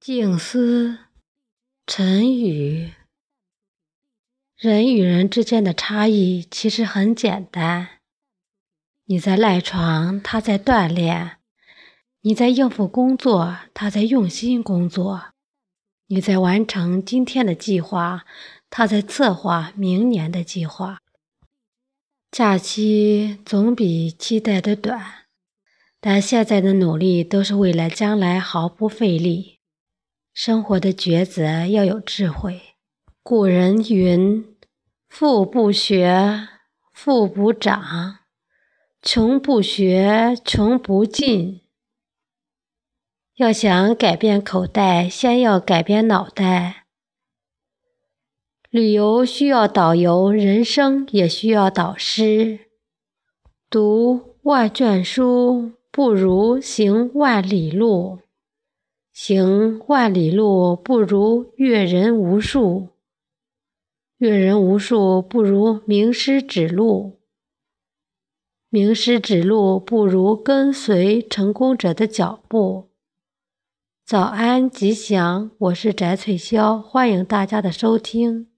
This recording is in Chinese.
静思，沉语。人与人之间的差异其实很简单：你在赖床，他在锻炼；你在应付工作，他在用心工作；你在完成今天的计划，他在策划明年的计划。假期总比期待的短，但现在的努力都是为了将来毫不费力。生活的抉择要有智慧。古人云：“富不学，富不长；穷不学，穷不进。”要想改变口袋，先要改变脑袋。旅游需要导游，人生也需要导师。读万卷书，不如行万里路。行万里路，不如阅人无数；阅人无数，不如名师指路；名师指路，不如跟随成功者的脚步。早安，吉祥！我是翟翠潇，欢迎大家的收听。